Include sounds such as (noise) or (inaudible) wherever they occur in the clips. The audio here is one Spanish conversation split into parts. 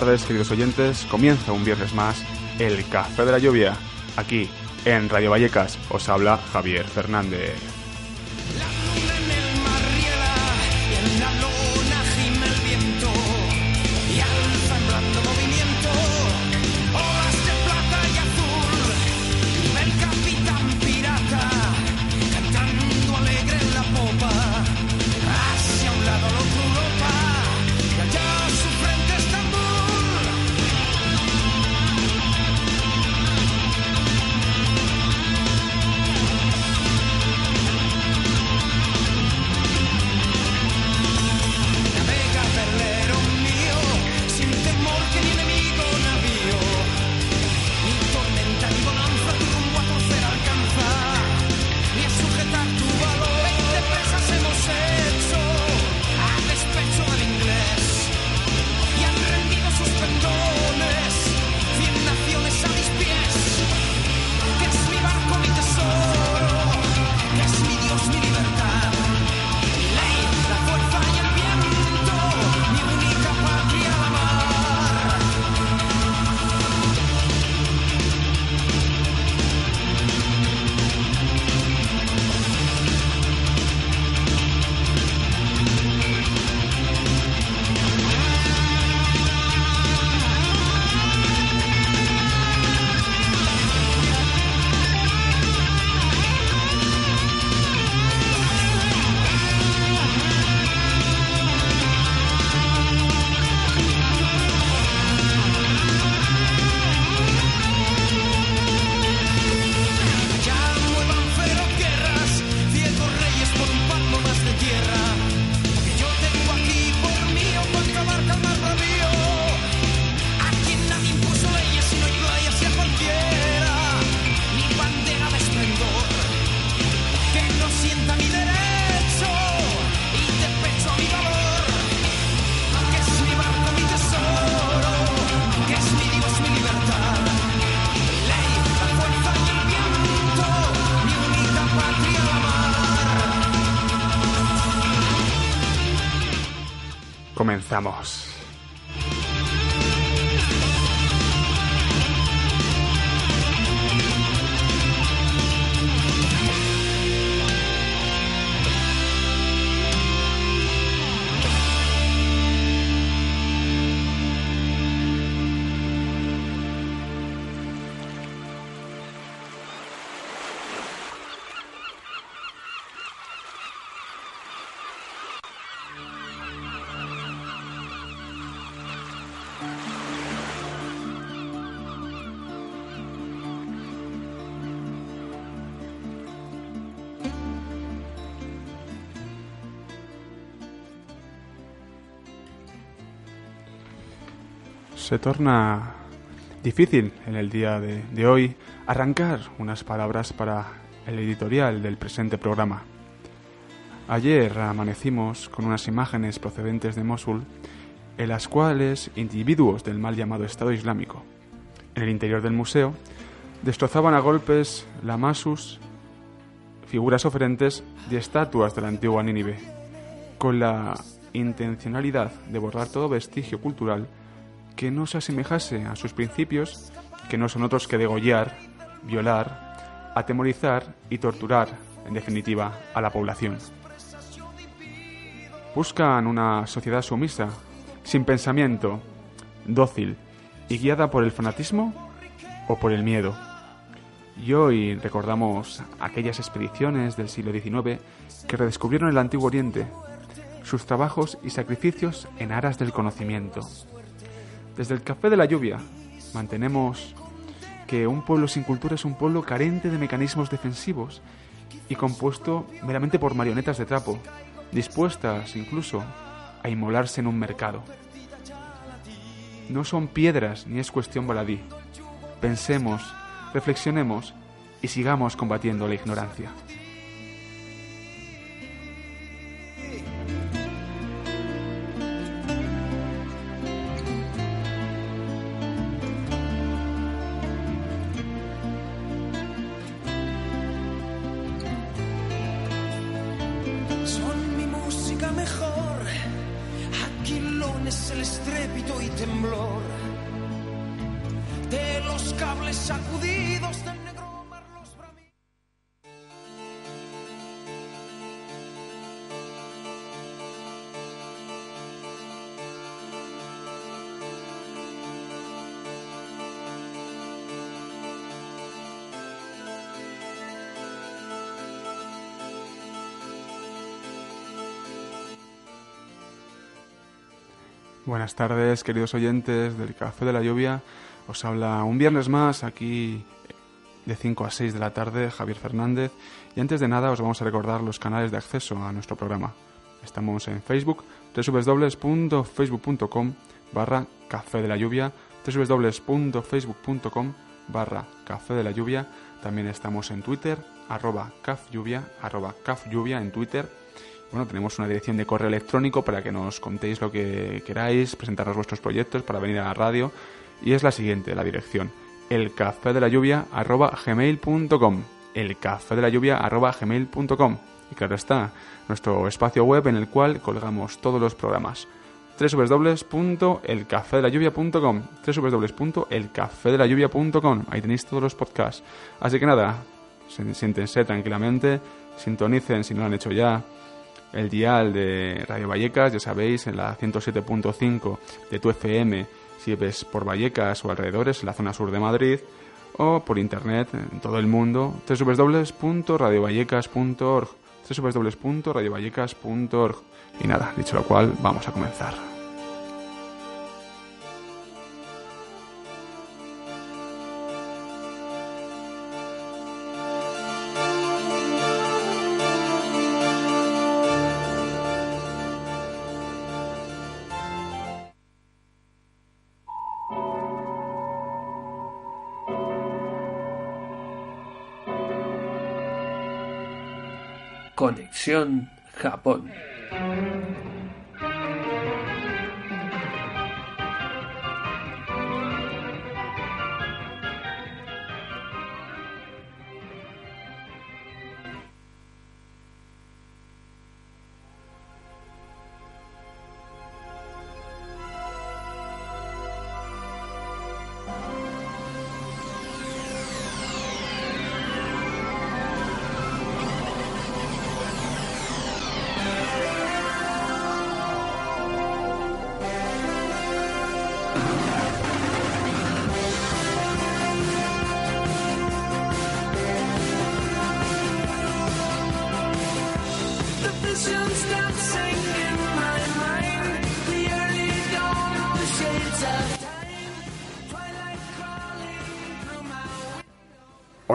tardes, queridos oyentes. Comienza un viernes más el Café de la Lluvia. Aquí, en Radio Vallecas, os habla Javier Fernández. Comenzamos. Se torna difícil en el día de, hoy arrancar unas palabras para el editorial del presente programa. Ayer amanecimos con unas imágenes procedentes de Mosul en las cuales individuos del mal llamado Estado Islámico, en el interior del museo, destrozaban a golpes la masus, figuras oferentes de estatuas de la antigua Nínive, con la intencionalidad de borrar todo vestigio cultural que no se asemejase a sus principios, que no son otros que degollar, violar, atemorizar y torturar, en definitiva, a la población. Buscan una sociedad sumisa, sin pensamiento, dócil y guiada por el fanatismo o por el miedo. Y hoy recordamos aquellas expediciones del siglo XIX que redescubrieron el Antiguo Oriente, sus trabajos y sacrificios en aras del conocimiento. Desde el Café de la Lluvia mantenemos que un pueblo sin cultura es un pueblo carente de mecanismos defensivos y compuesto meramente por marionetas de trapo, dispuestas incluso a inmolarse en un mercado. No son piedras ni es cuestión baladí. Pensemos, reflexionemos y sigamos combatiendo la ignorancia. Buenas tardes, queridos oyentes del Café de la Lluvia. Os habla un viernes más aquí de 5 a 6 de la tarde Javier Fernández. Y antes de nada os vamos a recordar los canales de acceso a nuestro programa. Estamos en Facebook, www.facebook.com barra Café de la Lluvia, www.facebook.com barra Café de la Lluvia. También estamos en Twitter, arroba caflluvia, arroba caflluvia en Twitter. Bueno, tenemos una dirección de correo electrónico para que nos contéis lo que queráis, presentaros vuestros proyectos para venir a la radio. Y es la siguiente, la dirección, elcafedelayuvia.gmail.com elcafedelayuvia.gmail.com Y claro está, nuestro espacio web en el cual colgamos todos los programas. www.elcafedelayuvia.com www.elcafedelayuvia.com Ahí tenéis todos los podcasts. Así que nada, siéntense tranquilamente, sintonicen si no lo han hecho ya el dial de Radio Vallecas, ya sabéis, en la 107.5 de tu FM, si ves por Vallecas o alrededores, en la zona sur de Madrid, o por internet en todo el mundo, www.radiovallecas.org www.radiovallecas.org Y nada, dicho lo cual, vamos a comenzar. Conexión Japón.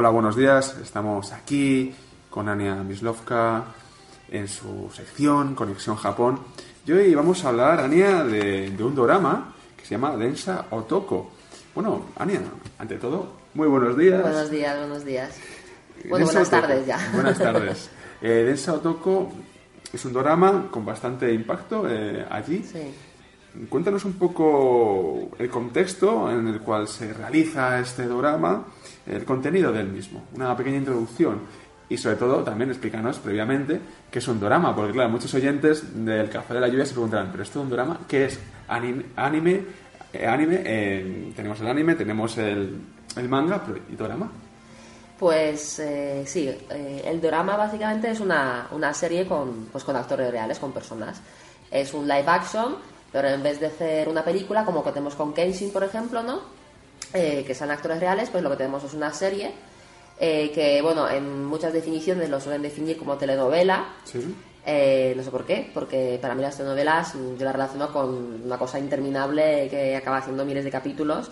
Hola, buenos días. Estamos aquí con Ania Mislovka en su sección Conexión Japón. Y hoy vamos a hablar, Ania, de, de un drama que se llama Densa Otoko. Bueno, Ania, ante todo, muy buenos días. Buenos días, buenos días. Bueno, buenas Otoko. tardes ya. Buenas (laughs) tardes. Eh, Densa Otoko es un drama con bastante impacto eh, allí. Sí. Cuéntanos un poco el contexto en el cual se realiza este drama, el contenido del mismo, una pequeña introducción y sobre todo también explícanos previamente qué es un drama, porque claro, muchos oyentes del Café de la Lluvia se preguntarán, pero esto es un drama, ¿qué es? Anime, anime, eh, anime eh, tenemos el anime, tenemos el, el manga, pero ¿y drama? Pues eh, sí, eh, el drama básicamente es una, una serie con, pues, con actores reales, con personas. Es un live action, pero en vez de hacer una película, como que tenemos con Kenshin, por ejemplo, ¿no? Eh, que son actores reales, pues lo que tenemos es una serie eh, que, bueno, en muchas definiciones lo suelen definir como telenovela. Sí. Eh, no sé por qué, porque para mí las telenovelas mm, yo las relaciono con una cosa interminable que acaba haciendo miles de capítulos.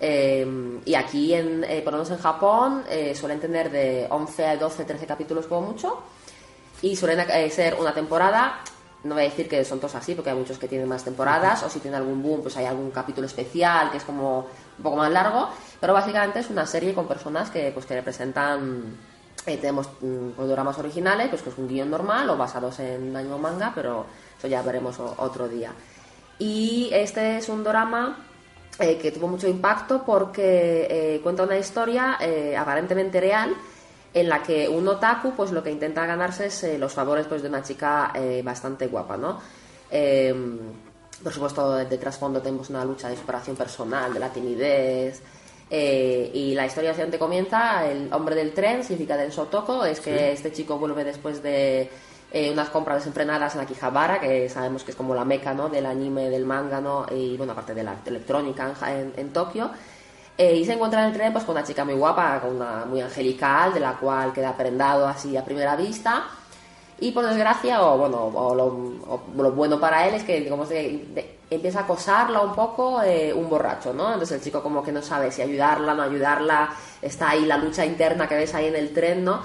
Eh, y aquí, en, eh, por lo menos en Japón, suelen tener de 11 a 12, 13 capítulos como mucho. Y suelen ser una temporada. No voy a decir que son todos así, porque hay muchos que tienen más temporadas. O si tienen algún boom, pues hay algún capítulo especial que es como un poco más largo. Pero básicamente es una serie con personas que, pues, que representan eh, tenemos mm, pues, dramas originales, pues que es un guion normal o basados en anime o manga, pero eso ya veremos o- otro día. Y este es un drama eh, que tuvo mucho impacto porque eh, cuenta una historia eh, aparentemente real en la que un otaku pues lo que intenta ganarse es eh, los favores pues de una chica eh, bastante guapa, ¿no? Eh, Por supuesto, de, trasfondo tenemos una lucha de superación personal, de la timidez. eh, y la historia siguiente comienza, el hombre del tren, significa Denso Toko, es que este chico vuelve después de eh, unas compras desenfrenadas en Akihabara, que sabemos que es como la meca ¿no? del anime, del manga, ¿no? y bueno, aparte de la electrónica en, Ja- en- en Tokio. Eh, y se encuentra en el tren pues, con una chica muy guapa, con una muy angelical, de la cual queda prendado así a primera vista. Y por desgracia, o bueno, lo, bueno para él es que de- de- empieza a acosarla un poco eh, un borracho, ¿no? Entonces el chico como que no sabe si ayudarla, no ayudarla, está ahí la lucha interna que ves ahí en el tren, ¿no?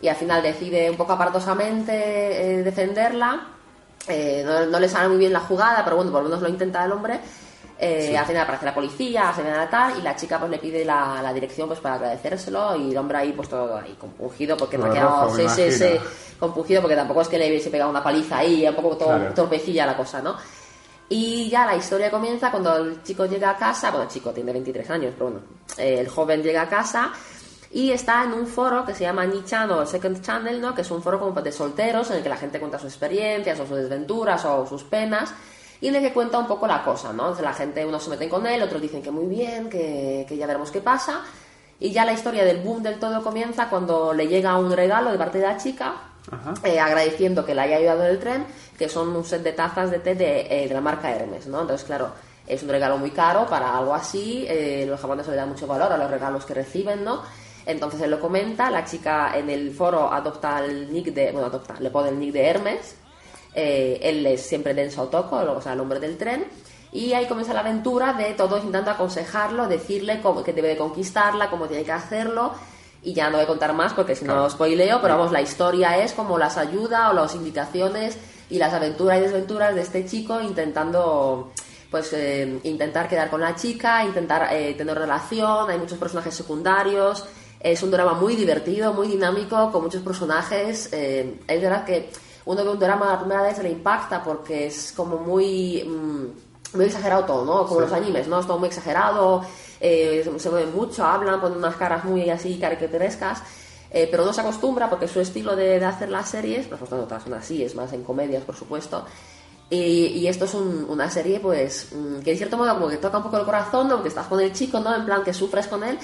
Y al final decide un poco apartosamente eh, defenderla. Eh, no le sale muy bien la jugada, pero bueno, por lo menos lo intenta el hombre. Eh, final aparece la policía, viene a tal, y la chica pues le pide la, la dirección pues para agradecérselo, y el hombre ahí pues todo ahí compungido porque no ha quedado sí, sí, sí, compungido porque tampoco es que le hubiese pegado una paliza ahí, un poco todo Claro. torpecilla la cosa, ¿no? Y ya la historia comienza cuando el chico llega a casa, bueno, el chico tiene 23 años, pero bueno, eh, el joven llega a casa y está en un foro que se llama Nichan o Second Channel, ¿no? Que es un foro como de solteros en el que la gente cuenta sus experiencias o sus desventuras o sus penas y que cuenta un poco la cosa, ¿no? Entonces la gente, unos se meten con él, otros dicen que muy bien, que, que ya veremos qué pasa. Y ya la historia del boom del todo comienza cuando le llega un regalo de parte de la chica, eh, agradeciendo que le haya ayudado en el tren, que son un set de tazas de té de, eh, de la marca Hermes, ¿no? Entonces, claro, es un regalo muy caro para algo así, eh, los japoneses le dan mucho valor a los regalos que reciben, ¿no? Entonces él lo comenta, la chica en el foro adopta el nick de, bueno, adopta, le pone el nick de Hermes, eh, él es siempre Denso Otoko, o sea, el hombre del tren, y ahí comienza la aventura de todos intentando aconsejarlo, decirle cómo, que debe de conquistarla, cómo tiene que hacerlo, y ya no voy a contar más porque si no Claro. spoileo, pero vamos, la historia es como las ayudas o las indicaciones y las aventuras y desventuras de este chico intentando pues eh, intentar quedar con la chica, intentar eh, tener relación, hay muchos personajes secundarios, es un drama muy divertido, muy dinámico, con muchos personajes, eh, es verdad que uno ve un drama la primera vez le impacta porque es como muy... mm, muy exagerado todo, ¿no? Como los animes, ¿no? Es todo muy exagerado, eh, se, mueven mucho, hablan, ponen unas caras muy así caricaturescas, eh, pero no se acostumbra porque su estilo de, de hacer las series, pues no todas son así, es más en comedias, por supuesto. Y, y esto es un- una serie, pues, mm, que en cierto modo como que toca un poco el corazón, ¿no? Porque estás con el chico, ¿no? En plan que sufres con él,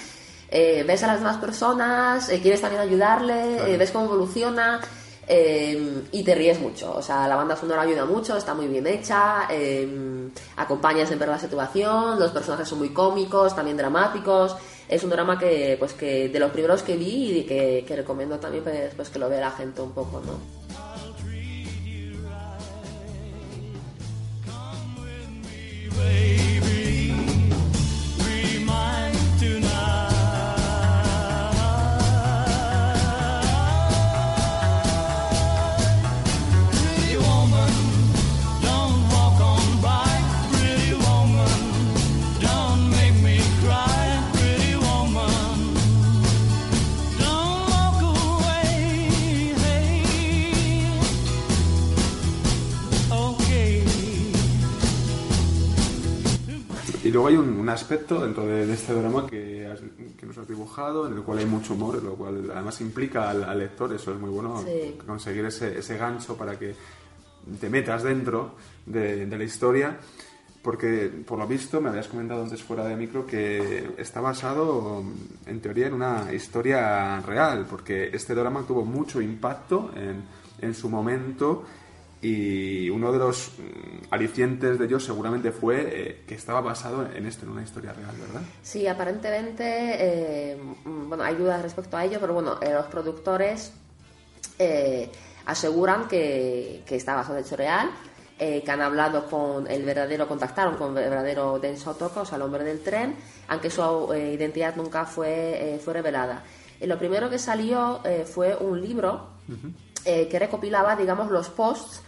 eh, ves a las demás personas, eh, quieres también ayudarle, eh, ves cómo evoluciona. Eh, y te ríes mucho, o sea, la banda sonora ayuda mucho, está muy bien hecha, eh, acompaña siempre la situación, los personajes son muy cómicos, también dramáticos, es un drama que, pues, que de los primeros que vi y que, recomiendo también pues, que lo vea la gente un poco, ¿no? Luego hay un, un aspecto dentro de, de este drama que, has- que nos has dibujado, en el cual hay mucho humor, lo cual además implica al, al lector, eso es muy bueno, Sí. conseguir ese, ese gancho para que te metas dentro de, de la historia, porque por lo visto me habías comentado antes fuera de micro que está basado en teoría en una historia real, porque este drama tuvo mucho impacto en, en su momento y uno de los mm, alicientes de ello seguramente fue eh, que estaba basado en esto, en una historia real, ¿verdad? Sí, aparentemente, eh, mm, bueno, hay dudas respecto a ello, pero bueno, eh, los productores eh, aseguran que, que está basado en hecho real, eh, que han hablado con el verdadero, contactaron con el verdadero Denso Otoko, o sea, el hombre del tren, aunque su eh, identidad nunca fue, fue revelada. Y lo primero que salió fue un libro eh, que recopilaba, digamos, los posts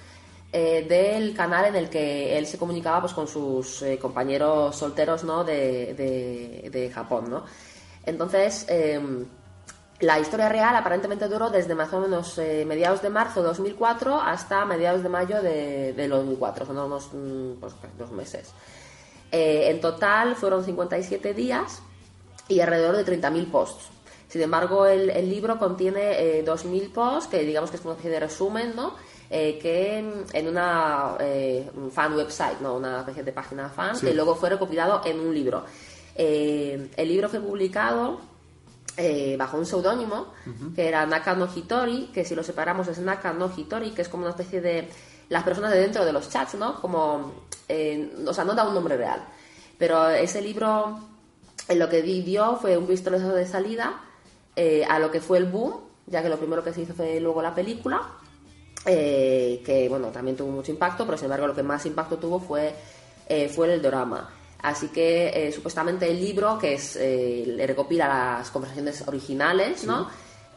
eh, del canal en el que él se comunicaba pues, con sus eh, compañeros solteros ¿no? de, de- Japón. ¿no? Entonces, eh, la historia real aparentemente duró desde más o menos eh, mediados de marzo de 2004 hasta mediados de mayo de, de 2004, son unos mm, pues, dos meses. En total fueron 57 días y alrededor de 30.000 posts. Sin embargo, el, el libro contiene eh, 2.000 posts, que digamos que es una especie de resumen, ¿no? Eh, que en, en una eh, un fan website, no una especie de página fan, Sí. que luego fue recopilado en un libro. Eh, el libro fue publicado eh, bajo un seudónimo que era Naka no Hitori, que si lo separamos es Naka no Hitori, que es como una especie de las personas de dentro de los chats, ¿no? Como, eh, o sea, no da un nombre real. Pero ese libro eh, lo que di- dio fue un pistoletazo de salida a lo que fue el boom, ya que lo primero que se hizo fue luego la película, eh, que bueno, también tuvo mucho impacto, pero sin embargo lo que más impacto tuvo fue, eh, fue el drama. Así que eh, supuestamente el libro, que es eh, le recopila las conversaciones originales, ¿no?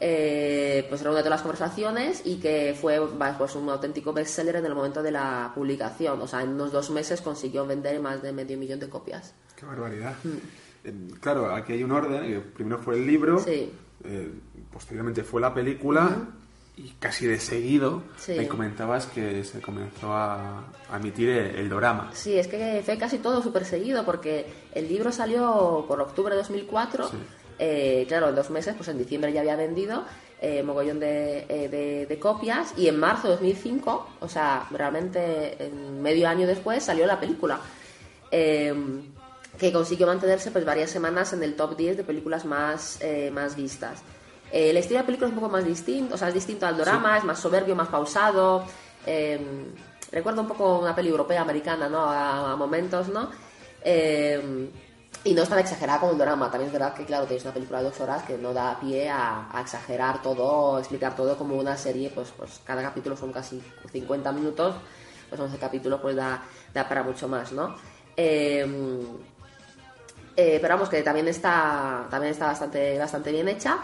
Eh, pues reúne todas las conversaciones y que fue pues, un auténtico bestseller en el momento de la publicación. O sea, en unos dos meses consiguió vender más de medio millón de copias. Qué barbaridad. Eh, claro, aquí hay un orden. eh, Primero fue el libro, Sí. posteriormente fue la película y casi de seguido Sí. me comentabas que se comenzó a, a emitir el, el dorama. Sí, es que fue casi todo súper seguido porque el libro salió por octubre de 2004. Sí. Eh, claro, en dos meses, pues en diciembre ya había vendido eh, mogollón de, eh, de- de copias y en marzo de 2005, o sea, realmente en medio año después, salió la película. Eh, que consiguió mantenerse pues varias semanas en el top 10 de películas más, eh, más vistas. Eh, el estilo de la película es un poco más distinto, o sea, es distinto al drama, es más soberbio, más pausado. eh, recuerda un poco una peli europea, americana, ¿no? A, a momentos, ¿no? Eh, y no es tan exagerada como el drama. También es verdad que, claro, tenéis una película de dos horas que no da pie a, a exagerar todo, explicar todo como una serie, pues, pues cada capítulo son casi 50 minutos, pues 11 capítulos, pues da, da para mucho más, ¿no? Eh, eh, pero vamos, que también está, también está bastante, bastante bien hecha.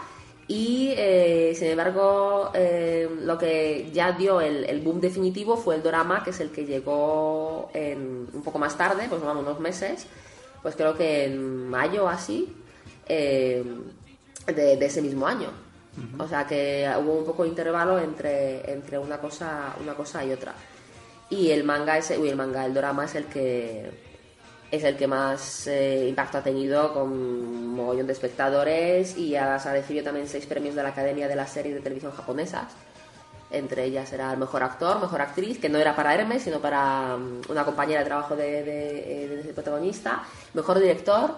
Y eh, sin embargo, eh, lo que ya dio el, el boom definitivo fue el drama, que es el que llegó en- un poco más tarde, pues vamos, unos meses, pues creo que en mayo así, eh, de, de ese mismo año. O sea que hubo un poco de intervalo entre, entre una, cosa, una cosa y otra. Y el manga, es, uy, el manga, el drama es el que es el que más eh, impacto ha tenido con mogollón de espectadores y ha, recibido también seis premios de la Academia de las Series de Televisión Japonesas. Entre ellas era el mejor actor, mejor actriz, que no era para Hermes, sino para mm, una compañera de trabajo de, eh, protagonista. Mejor director,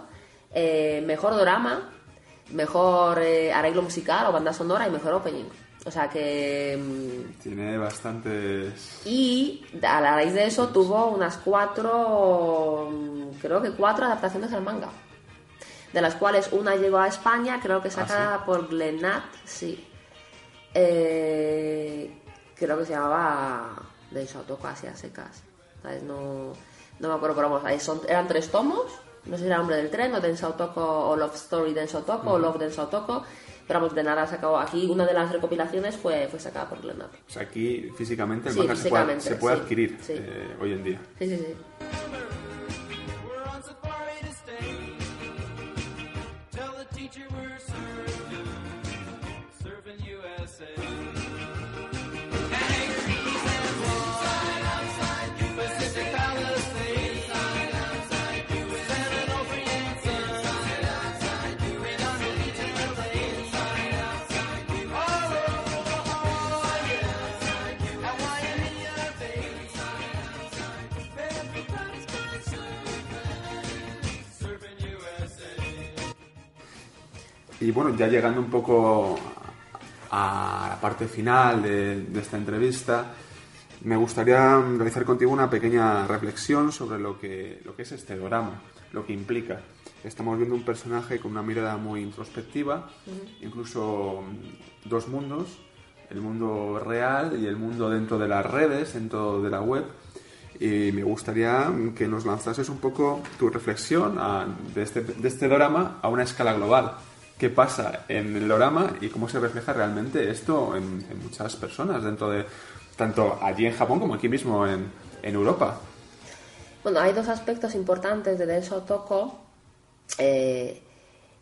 eh, mejor drama, mejor arreglo musical o banda sonora y mejor opening. O sea que mm, Tiene bastantes... y a la raíz de eso tuvo unas cuatro, mm, creo que cuatro adaptaciones al manga. De las cuales una llegó a España, creo que sacada por Glenat, sí. Eh, creo que se llamaba de Shotoko hacia secas. ¿Sabes? No, no me acuerdo, pero vamos, ahí son, eran tres tomos. No sé si era Hombre del Tren, o Densa Otoko, o Love Story Densa Otoko, o Love Densa Otoko. Pero vamos, de nada sacado. Aquí una de las recopilaciones fue, fue sacada por Glenat. O sea, aquí físicamente el Sí, manga se puede, se puede sí, adquirir sí. eh, hoy en día. Sí, sí, sí. Y bueno, ya llegando un poco a la parte final de, de esta entrevista, me gustaría realizar contigo una pequeña reflexión sobre lo que, lo que es este drama, lo que implica. Estamos viendo un personaje con una mirada muy introspectiva, incluso mm, dos mundos, el mundo real y el mundo dentro de las redes, dentro de la web. Y me gustaría que nos lanzases un poco tu reflexión a- de, este, de este drama a una escala global. ¿Qué pasa en el drama y cómo se refleja realmente esto en, en muchas personas, dentro de tanto allí en Japón como aquí mismo en, en Europa? Bueno, hay dos aspectos importantes de Denso Toko. eh,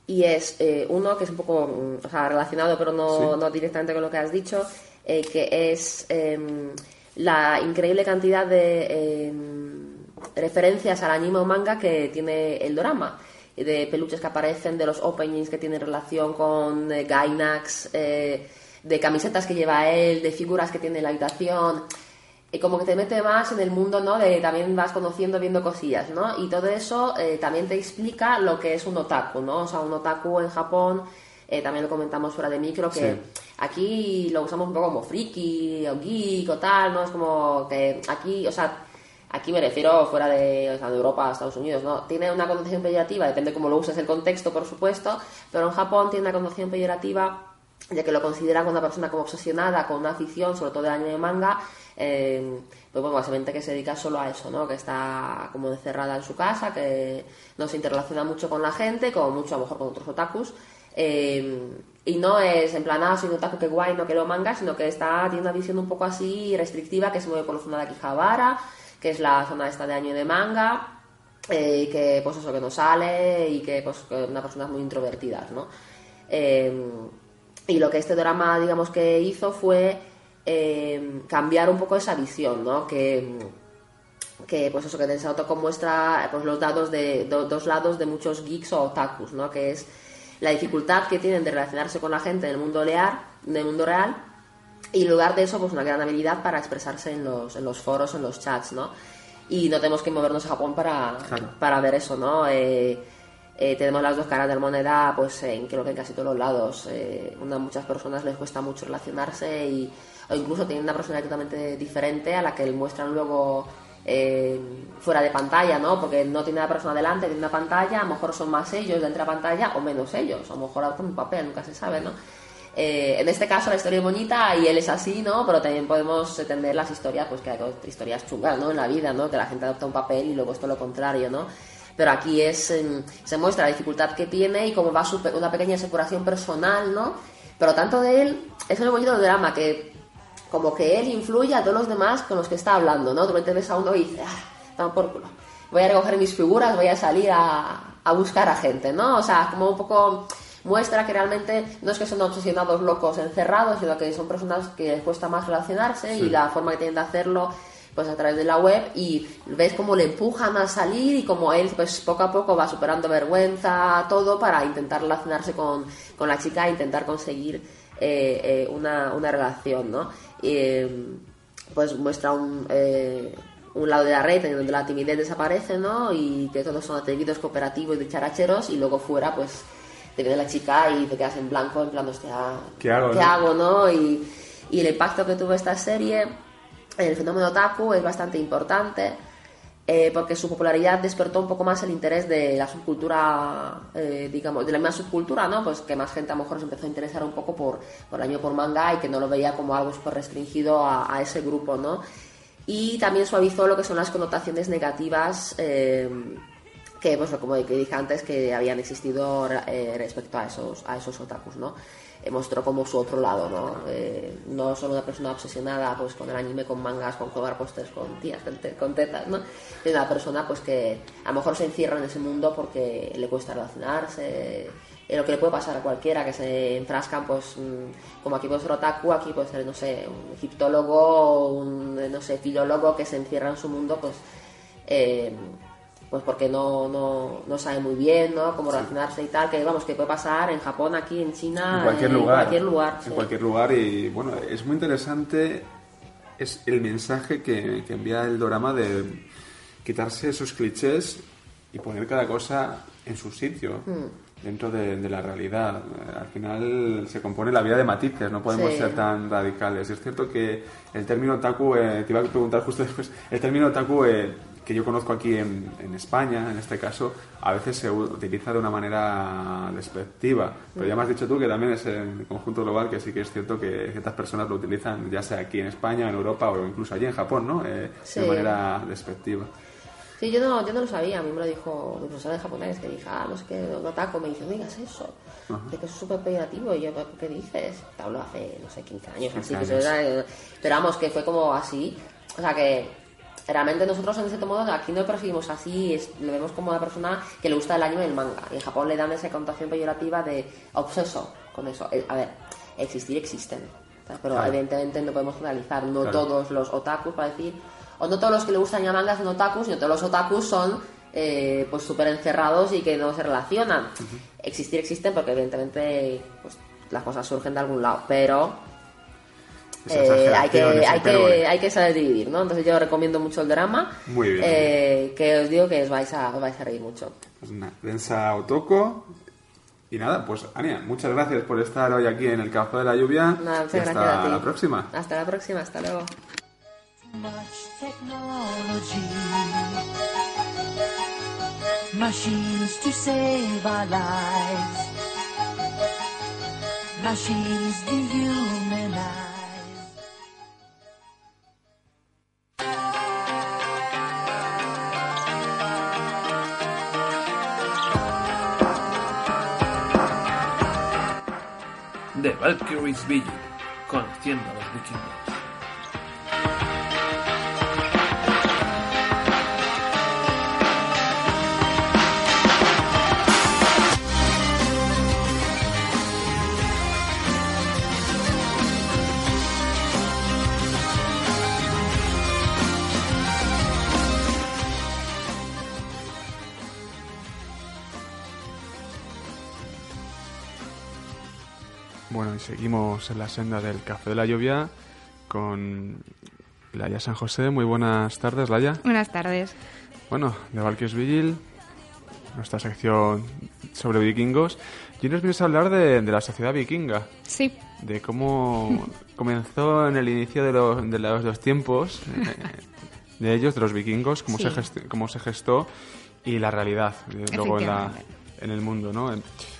y es eh, uno que es un poco mm, o sea, relacionado, pero no, Sí. no directamente con lo que has dicho, eh, que es em, la increíble cantidad de em, referencias al anime o manga que tiene el drama. De peluches que aparecen, de los openings que tienen relación con eh, Gainax, eh, de camisetas que lleva él, de figuras que tiene en la habitación, y como que te mete más en el mundo, ¿no? De también vas conociendo, viendo cosillas, ¿no? Y todo eso eh, también te explica lo que es un otaku, ¿no? O sea, un otaku en Japón, eh, también lo comentamos fuera de micro, que Sí. aquí lo usamos un poco como friki o geek o tal, ¿no? Es como que aquí, o sea, aquí me refiero fuera de, o sea, de Europa, Estados Unidos, ¿no? Tiene una connotación peyorativa, depende cómo lo uses el contexto, por supuesto, pero en Japón tiene una connotación peyorativa ya que lo consideran una persona como obsesionada con una afición, sobre todo de anime y manga, eh, pues bueno, básicamente que se dedica solo a eso, ¿no? Que está como encerrada en su casa, que no se interrelaciona mucho con la gente, como mucho a lo mejor con otros otakus. eh, y no es en plan, ah, soy otaku que guay, no quiero manga, sino que está, tiene una visión un poco así restrictiva, que se mueve por la zona de Akihabara, que es la zona esta de año de manga, eh, y que pues eso, que no sale, y que pues una personas muy introvertidas, ¿no? Eh, y lo que este drama, digamos, que hizo fue eh, cambiar un poco esa visión, ¿no? Que, que pues eso, que Densa Otoko muestra pues, los dados de, do- dos lados de muchos geeks o otakus, ¿no? Que es la dificultad que tienen de relacionarse con la gente en el mundo real, en el mundo real y en lugar de eso, pues una gran habilidad para expresarse en los, en los foros, en los chats, ¿no? Y no tenemos que movernos a Japón para, Claro. para ver eso, ¿no? Eh, eh, tenemos las dos caras de la moneda, pues en, creo que en casi todos los lados. Eh, a muchas personas les cuesta mucho relacionarse y, o incluso tienen una personalidad totalmente diferente a la que muestran luego eh, fuera de pantalla, ¿no? Porque no tiene una persona delante, tiene una pantalla, a lo mejor son más ellos dentro de la pantalla o menos ellos, a lo mejor con un papel, nunca se sabe, ¿no? Eh, en este caso la historia es bonita y él es así, ¿no? Pero también podemos entender las historias, pues que hay historias chungas, ¿no? En la vida, ¿no? Que la gente adopta un papel y luego es todo lo contrario, ¿no? Pero aquí es, em, se muestra la dificultad que tiene y cómo va una pequeña separación personal, ¿no? Pero tanto de él, es lo bonito drama, que como que él influye a todos los demás con los que está hablando, ¿no? Tú repente ves a uno y dices, ah, toma por. Voy a recoger mis figuras, voy a salir a, a buscar a gente, ¿no? O sea, como un poco muestra que realmente no es que son obsesionados locos encerrados, sino que son personas que les cuesta más relacionarse y la forma que tienen de hacerlo pues a través de la web y ves cómo le empujan a salir y como él pues poco a poco va superando vergüenza, todo para intentar relacionarse con, con la chica e intentar conseguir eh, eh, una, una relación, ¿no? Y, eh, pues muestra un, eh, un lado de la red en donde la timidez desaparece, ¿no? Y que todos son atrevidos, cooperativos y characheros y luego fuera pues te viene la chica y te quedas en blanco, en plan, hostia, ¿Qué hago, ¿qué no? hago, no? Y, y el impacto que tuvo esta serie en el fenómeno otaku es bastante importante eh, porque su popularidad despertó un poco más el interés de la subcultura, eh, digamos, de la misma subcultura, ¿no? Pues que más gente a lo mejor se empezó a interesar un poco por, por el año por manga y que no lo veía como algo súper restringido a, a ese grupo, ¿no? Y también suavizó lo que son las connotaciones negativas eh, que, pues, como dije antes, que habían existido eh, respecto a esos, a esos otakus, ¿no? Eh, mostró como su otro lado, ¿no? Eh, no solo una persona obsesionada pues con el anime, con mangas, con jugar pósters, con tías, con, te- con tetas, ¿no? Es una persona pues que a lo mejor se encierra en ese mundo porque le cuesta relacionarse, eh, lo que le puede pasar a cualquiera, que se enfrascan, pues, mm, como aquí puede ser otaku, aquí puede ser, no sé, un egiptólogo, un, no sé, filólogo que se encierra en su mundo, pues, pues porque no, no, no sabe muy bien, ¿no? Cómo relacionarse y tal, que vamos, que puede pasar en Japón, aquí, en China, en cualquier eh, lugar. En cualquier lugar, sí. En cualquier lugar y bueno, es muy interesante es el mensaje que, que envía el drama de quitarse esos clichés y poner cada cosa en su sitio. Hmm. Dentro de, de la realidad. Al final se compone la vida de matices, no podemos Sí. ser tan radicales. Es cierto que el término otaku, eh, te iba a preguntar justo después, el término otaku eh, que yo conozco aquí en, en España, en este caso, a veces se utiliza de una manera despectiva. Pero ya me has dicho tú que también es en el conjunto global que sí que es cierto que ciertas personas lo utilizan, ya sea aquí en España, en Europa o incluso allí en Japón, ¿no? Eh, Sí. De manera despectiva. Sí, yo no, yo no lo sabía, a mí me lo dijo mi profesora de japonés, que dije, ah, no sé qué, un otaku, me dice, no digas eso, de que eso es súper peyorativo, y yo, "¿Pero ¿qué dices? Te hablo hace, no sé, 15 años, 15 así, que eso era- pero vamos, que fue como así, o sea que realmente nosotros en cierto modo aquí no percibimos así, es, lo vemos como una persona que le gusta el anime y el manga, y en Japón le dan esa connotación peyorativa de obseso con eso, Eh, a ver, existir existen, pero Claro. evidentemente no podemos generalizar, no Claro. todos los otakus, para decir, o no todos los que le gustan ya mangas son otakus, sino todos los otakus son eh, pues súper encerrados y que no se relacionan. Existir existen porque evidentemente pues, las cosas surgen de algún lado, pero Eh, hay, que, exageración, esa hay, hipérbole. que, hay que saber dividir, ¿no? Entonces yo recomiendo mucho el drama. Muy bien. eh, que os digo que os vais a, os vais a reír mucho. Pues una densa Otoko. Y nada, pues Ania, muchas gracias por estar hoy aquí en el Café de la Lluvia. Nada, muchas y hasta gracias a ti. la próxima. Hasta la próxima, hasta luego. much technology. Machines to save our lives. Machines dehumanize. The Valkyrie's Vigil, conociendo a los vikingos. Seguimos en la senda del Café de la Lluvia con Laia San José. Muy buenas tardes, Laia. Buenas tardes. Bueno, de Valkyries Vigil, nuestra sección sobre vikingos. Y nos vienes a hablar de, de la sociedad vikinga, Sí, de cómo comenzó en el inicio de los, de los, los tiempos eh, de ellos, de los vikingos, cómo, se, gest- cómo se gestó y la realidad eh, luego en, la, en el mundo. ¿no?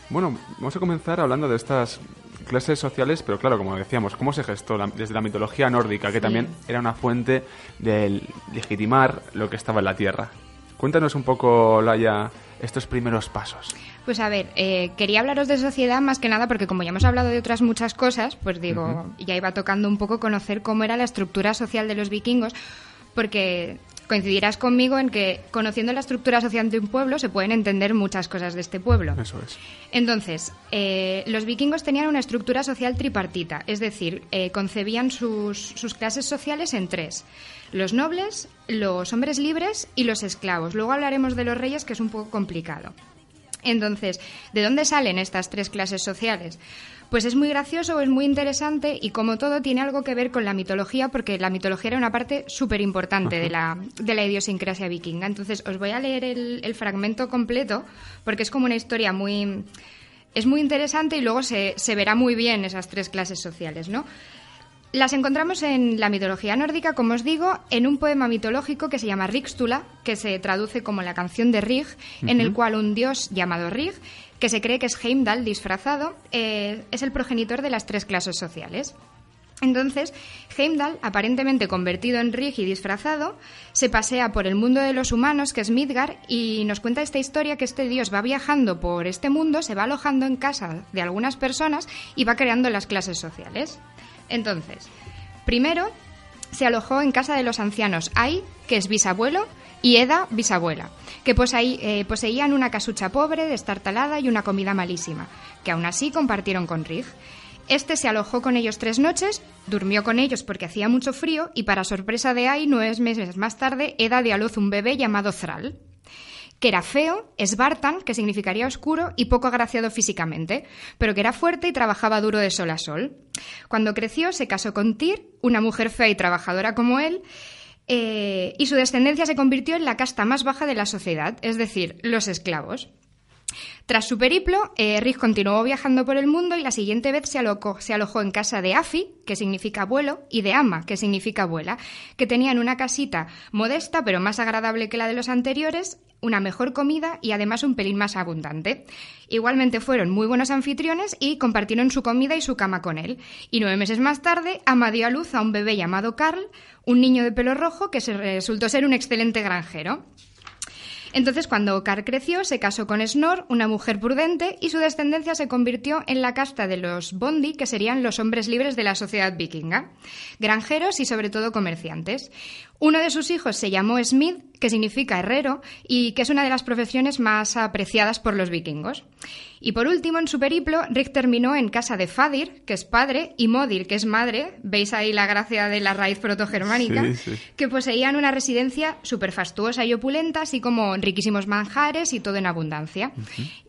Bueno, vamos a comenzar hablando de estas clases sociales, pero claro, como decíamos, cómo se gestó la- desde la mitología nórdica, que también era una fuente de legitimar lo que estaba en la tierra. Cuéntanos un poco, Laia, estos primeros pasos. pues a ver, eh, quería hablaros de sociedad más que nada porque como ya hemos hablado de otras muchas cosas, pues digo, ya iba tocando un poco conocer cómo era la estructura social de los vikingos, porque coincidirás conmigo en que conociendo la estructura social de un pueblo se pueden entender muchas cosas de este pueblo. Eso es. Entonces, eh, los vikingos tenían una estructura social tripartita, es decir, eh, concebían sus, sus clases sociales en tres. Los nobles, los hombres libres y los esclavos. Luego hablaremos de los reyes, que es un poco complicado. Entonces, ¿de dónde salen estas tres clases sociales? Pues es muy gracioso, es muy interesante y como todo tiene algo que ver con la mitología porque la mitología era una parte súper importante de la, de la idiosincrasia vikinga. Entonces os voy a leer el, el fragmento completo porque es como una historia muy... Es muy interesante y luego se, se verá muy bien esas tres clases sociales, ¿no? Las encontramos en la mitología nórdica, como os digo, en un poema mitológico que se llama Rixtula, que se traduce como la canción de Rig, en el cual un dios llamado Rig, que se cree que es Heimdall disfrazado, eh, es el progenitor de las tres clases sociales. Entonces, Heimdall, aparentemente convertido en Rig y disfrazado, se pasea por el mundo de los humanos, que es Midgard, y nos cuenta esta historia que este dios va viajando por este mundo, se va alojando en casa de algunas personas y va creando las clases sociales. Entonces, primero se alojó en casa de los ancianos Ai, que es bisabuelo, y Eda, bisabuela, que eh, poseían una casucha pobre, destartalada y una comida malísima, que aún así compartieron con Rig. Este se alojó con ellos tres noches, durmió con ellos porque hacía mucho frío y para sorpresa de Ai, nueve meses más tarde, Eda dio a luz un bebé llamado Thrall que era feo, esbartan, que significaría oscuro, y poco agraciado físicamente, pero que era fuerte y trabajaba duro de sol a sol. Cuando creció, se casó con Tyr, una mujer fea y trabajadora como él, eh, y su descendencia se convirtió en la casta más baja de la sociedad, es decir, los esclavos. Tras su periplo, eh, Rig continuó viajando por el mundo y la siguiente vez se alojó, se alojó en casa de Afi, que significa abuelo, y de Ama, que significa abuela, que tenían una casita modesta pero más agradable que la de los anteriores, una mejor comida y además un pelín más abundante. Igualmente fueron muy buenos anfitriones y compartieron su comida y su cama con él. Y nueve meses más tarde, Ama dio a luz a un bebé llamado Carl, un niño de pelo rojo que resultó ser un excelente granjero. Entonces, cuando Carl creció, se casó con Snor, una mujer prudente, y su descendencia se convirtió en la casta de los Bondi, que serían los hombres libres de la sociedad vikinga, granjeros y sobre todo comerciantes. Uno de sus hijos se llamó Smith, que significa herrero, y que es una de las profesiones más apreciadas por los vikingos. Y por último, en su periplo, Rick terminó en casa de Fadir, que es padre, y Modir, que es madre, veis ahí la gracia de la raíz protogermánica, Sí, sí. que poseían una residencia súper fastuosa y opulenta, así como riquísimos manjares y todo en abundancia.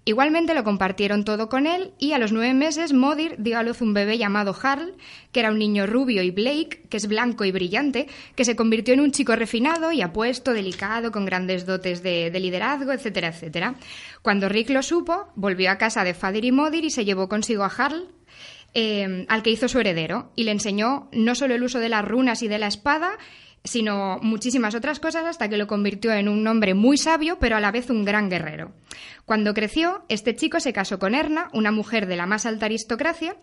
Igualmente lo compartieron todo con él y a los nueve meses Modir dio a luz un bebé llamado Harl, que era un niño rubio, y Blake, que es blanco y brillante, que se convirtió en un chico refinado y apuesto, delicado, con grandes dotes de, de liderazgo, etcétera, etcétera. Cuando Rick lo supo, volvió a casa de Fadir y Modir y se llevó consigo a Harl, eh, al que hizo su heredero, y le enseñó no solo el uso de las runas y de la espada, sino muchísimas otras cosas hasta que lo convirtió en un hombre muy sabio, pero a la vez un gran guerrero. Cuando creció, este chico se casó con Erna, una mujer de la más alta aristocracia,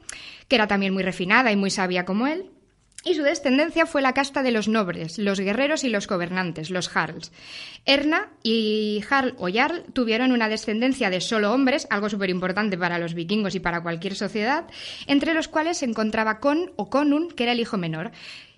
que era también muy refinada y muy sabia como él, y su descendencia fue la casta de los nobles, los guerreros y los gobernantes, los Jarls. Erna y Jarl o Jarl tuvieron una descendencia de solo hombres, algo súper importante para los vikingos y para cualquier sociedad, entre los cuales se encontraba Con o Konun, que era el hijo menor.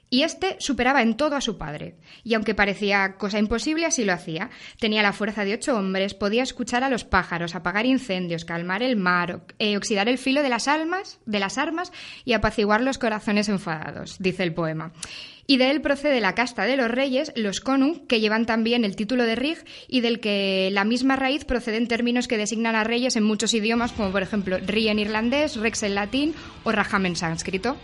Y este superaba en todo a su padre. Y aunque parecía cosa imposible, así lo hacía. Tenía la fuerza de ocho hombres, podía escuchar a los pájaros, apagar incendios, calmar el mar, eh, oxidar el filo de las almas, de las armas y apaciguar los corazones enfadados, dice el poema. Y de él procede la casta de los reyes, los konung, que llevan también el título de rig y del que la misma raíz proceden términos que designan a reyes en muchos idiomas, como por ejemplo ri en irlandés, rex en latín o rajam en sánscrito.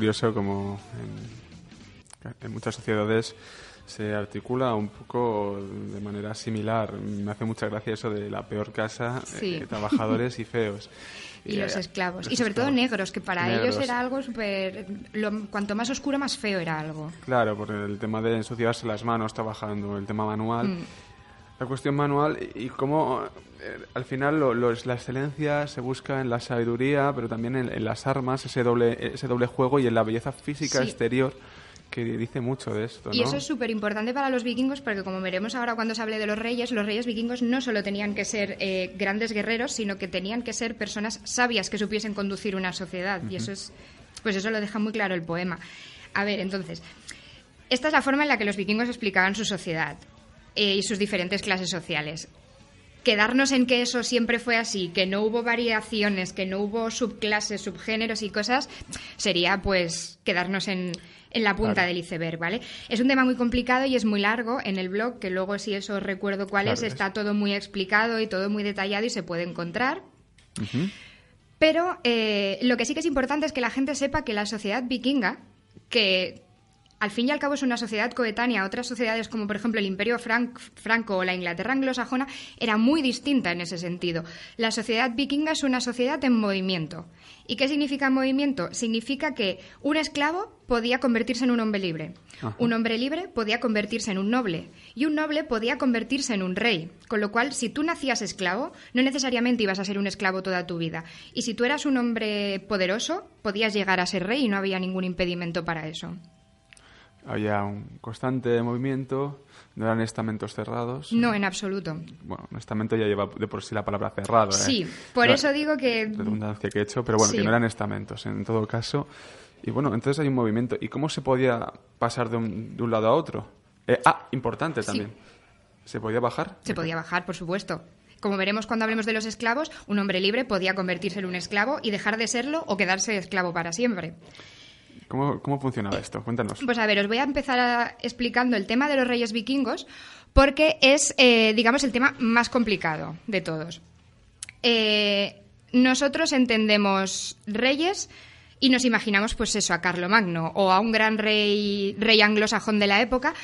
Curioso como en, en muchas sociedades se articula un poco de manera similar. Me hace mucha gracia eso de la peor casa, Sí. eh, trabajadores y feos. (laughs) Y los eh, esclavos. los Y sobre todo negros, que para Negros. ellos era algo súper... Cuanto más oscuro, más feo era algo. Claro, por el tema de ensuciarse las manos trabajando, el tema manual. Mm. La cuestión manual y y cómo eh, al final lo- lo es- la excelencia se busca en la sabiduría, pero también en, en las armas, ese doble, ese doble juego y en la belleza física Sí. exterior que dice mucho de esto. Y eso es súper importante para los vikingos porque, como veremos ahora cuando se hable de los reyes, los reyes vikingos no solo tenían que ser eh, grandes guerreros, sino que tenían que ser personas sabias que supiesen conducir una sociedad. Y eso es, pues eso lo deja muy claro el poema. A ver, entonces, esta es la forma en la que los vikingos explicaban su sociedad eh, y sus diferentes clases sociales. Quedarnos en que eso siempre fue así, que no hubo variaciones, que no hubo subclases, subgéneros y cosas, sería pues quedarnos en, en la punta Claro. del iceberg, ¿vale? Es un tema muy complicado y es muy largo en el blog, que luego si eso recuerdo cuál Claro, es, es- está todo muy explicado y todo muy detallado y se puede encontrar. Pero eh, lo que sí que es importante es que la gente sepa que la sociedad vikinga, que al fin y al cabo es una sociedad coetánea a otras sociedades como por ejemplo el Imperio Frank- Franco o la Inglaterra anglosajona, era muy distinta en ese sentido. La sociedad vikinga es una sociedad en movimiento. ¿Y qué significa movimiento? Significa que un esclavo podía convertirse en un hombre libre. Ajá. Un hombre libre podía convertirse en un noble y un noble podía convertirse en un rey. Con lo cual, si tú nacías esclavo, no necesariamente ibas a ser un esclavo toda tu vida. Y si tú eras un hombre poderoso, podías llegar a ser rey y no había ningún impedimento para eso. Había un constante movimiento, no eran estamentos cerrados. No, en absoluto. Bueno, un estamento ya lleva de por sí la palabra cerrado. ¿eh? Sí, por La eso digo que redundancia que he hecho, pero bueno, Sí. que no eran estamentos en todo caso. Y bueno, entonces hay un movimiento. ¿Y cómo se podía pasar de un, de un lado a otro? Eh, ah, importante también. ¿Se podía bajar? se podía bajar, por supuesto. Como veremos cuando hablemos de los esclavos, un hombre libre podía convertirse en un esclavo y dejar de serlo o quedarse esclavo para siempre. ¿Cómo, ¿Cómo funcionaba esto? Cuéntanos. Pues a ver, os voy a empezar explicando el tema de los reyes vikingos porque es, eh, digamos, el tema más complicado de todos. Eh, nosotros entendemos reyes y nos imaginamos, pues eso, a Carlomagno o a un gran rey, rey anglosajón de la época.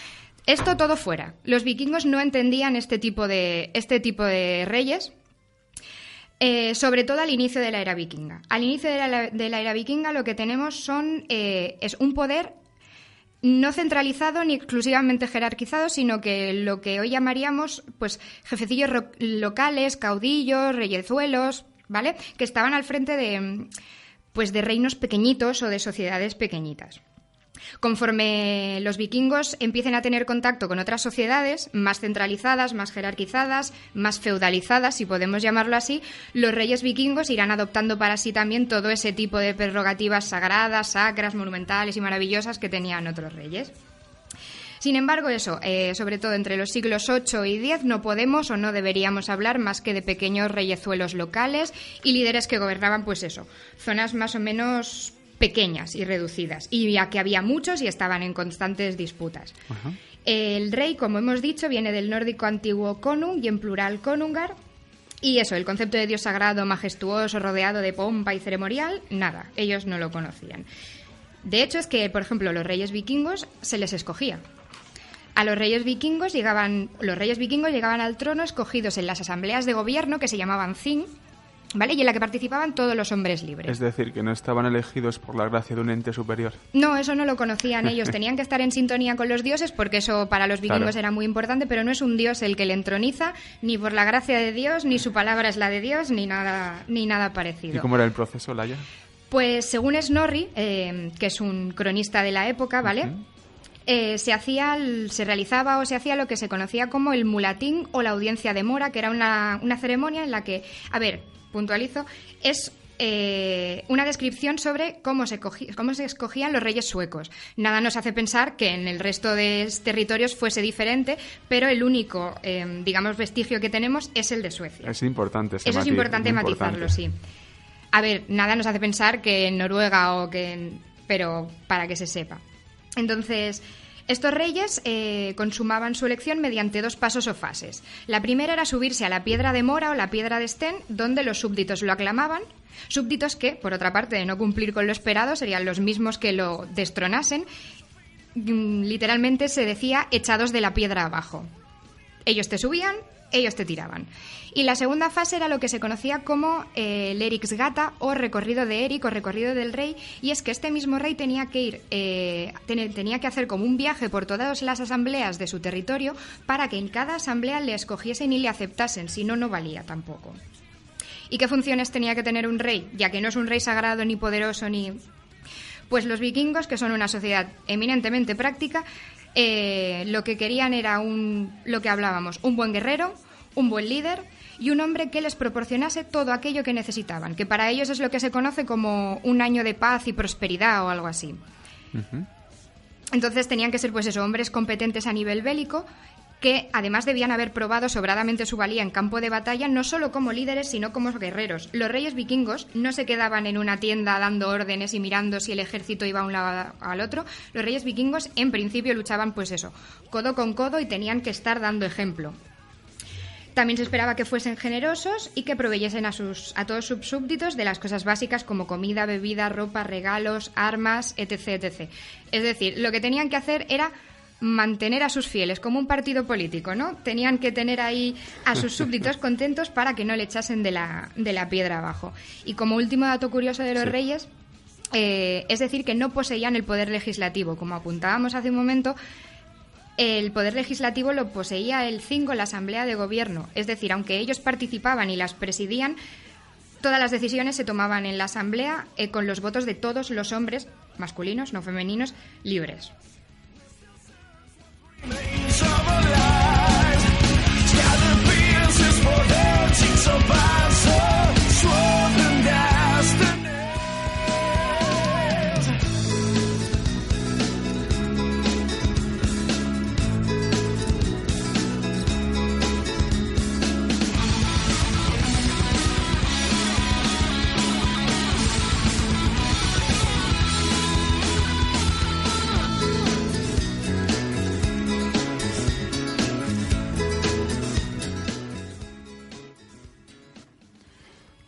Esto todo fuera. Los vikingos no entendían este tipo de, este tipo de reyes eh, sobre todo al inicio de la era vikinga. Al inicio de la, de la era vikinga lo que tenemos son eh, es un poder no centralizado ni exclusivamente jerarquizado, sino que lo que hoy llamaríamos pues jefecillos locales, caudillos, reyezuelos, ¿vale? Que estaban al frente de pues de reinos pequeñitos o de sociedades pequeñitas. Conforme los vikingos empiecen a tener contacto con otras sociedades más centralizadas, más jerarquizadas, más feudalizadas, si podemos llamarlo así, los reyes vikingos irán adoptando para sí también todo ese tipo de prerrogativas sagradas, sacras, monumentales y maravillosas que tenían otros reyes. Sin embargo, eso, eh, sobre todo entre los siglos 8 y 10, no podemos o no deberíamos hablar más que de pequeños reyezuelos locales y líderes que gobernaban, pues eso, zonas más o menos pequeñas y reducidas, y ya que había muchos y estaban en constantes disputas. El rey, como hemos dicho, viene del nórdico antiguo konung y en plural konungar, y eso, el concepto de dios sagrado, majestuoso, rodeado de pompa y ceremonial, nada, ellos no lo conocían. De hecho, es que, por ejemplo, los reyes vikingos se les escogía. A los reyes vikingos llegaban, los reyes vikingos llegaban al trono escogidos en las asambleas de gobierno que se llamaban ¿vale? Y en la que participaban todos los hombres libres. Es decir, que no estaban elegidos por la gracia de un ente superior. No, eso no lo conocían (laughs) ellos. Tenían que estar en sintonía con los dioses porque eso para los vikingos Claro. era muy importante, pero no es un dios el que le entroniza, ni por la gracia de Dios, ni su palabra es la de Dios, ni nada, ni nada ¿Y parecido. cómo era el proceso, Laia? Pues según Snorri, eh, que es un cronista de la época, ¿vale? Eh, se hacía, se realizaba o se hacía lo que se conocía como el mulatín o la audiencia de mora, que era una, una ceremonia en la que, a ver, puntualizo, es eh, una descripción sobre cómo se, cogi- cómo se escogían los reyes suecos. Nada nos hace pensar que en el resto de territorios fuese diferente, pero el único, eh, digamos, vestigio que tenemos es el de Suecia. Es importante ese Eso es importante matizarlo, importante. sí. A ver, nada nos hace pensar que en Noruega o que en... pero para que se sepa. Entonces, estos reyes eh, consumaban su elección mediante dos pasos o fases. La primera era subirse a la piedra de Mora o la piedra de Sten, donde los súbditos lo aclamaban. Súbditos que, por otra parte, de no cumplir con lo esperado, serían los mismos que lo destronasen. Mm, Literalmente se decía echados de la piedra abajo. Ellos te subían, ellos te tiraban. Y la segunda fase era lo que se conocía como eh, el Eriksgata o recorrido de Erik o recorrido del rey, y es que este mismo rey tenía que ir, eh, ten- tenía que hacer como un viaje por todas las asambleas de su territorio para que en cada asamblea le escogiesen y le aceptasen, si no, no valía tampoco. ¿Y qué funciones tenía que tener un rey? Ya que no es un rey sagrado ni poderoso ni pues los vikingos, que son una sociedad eminentemente práctica, eh, lo que querían era un, lo que hablábamos, un buen guerrero, un buen líder y un hombre que les proporcionase todo aquello que necesitaban, que para ellos es lo que se conoce como un año de paz y prosperidad o algo así. Entonces tenían que ser, pues eso, hombres competentes a nivel bélico que además debían haber probado sobradamente su valía en campo de batalla, no solo como líderes, sino como guerreros. Los reyes vikingos no se quedaban en una tienda dando órdenes y mirando si el ejército iba a un lado al otro. Los reyes vikingos, en principio, luchaban, pues eso, codo con codo y tenían que estar dando ejemplo. También se esperaba que fuesen generosos y que proveyesen a, sus, a todos sus súbditos de las cosas básicas como comida, bebida, ropa, regalos, armas, etc, etc. Es decir, lo que tenían que hacer era mantener a sus fieles como un partido político, ¿no? Tenían que tener ahí a sus (laughs) súbditos contentos para que no le echasen de la, de la piedra abajo. Y como último dato curioso de los Sí. reyes, eh, es decir, que no poseían el poder legislativo. Como apuntábamos hace un momento, el poder legislativo lo poseía el cinco la Asamblea de Gobierno. Es decir, aunque ellos participaban y las presidían, todas las decisiones se tomaban en la Asamblea eh, con los votos de todos los hombres, masculinos, no femeninos, libres. Survive.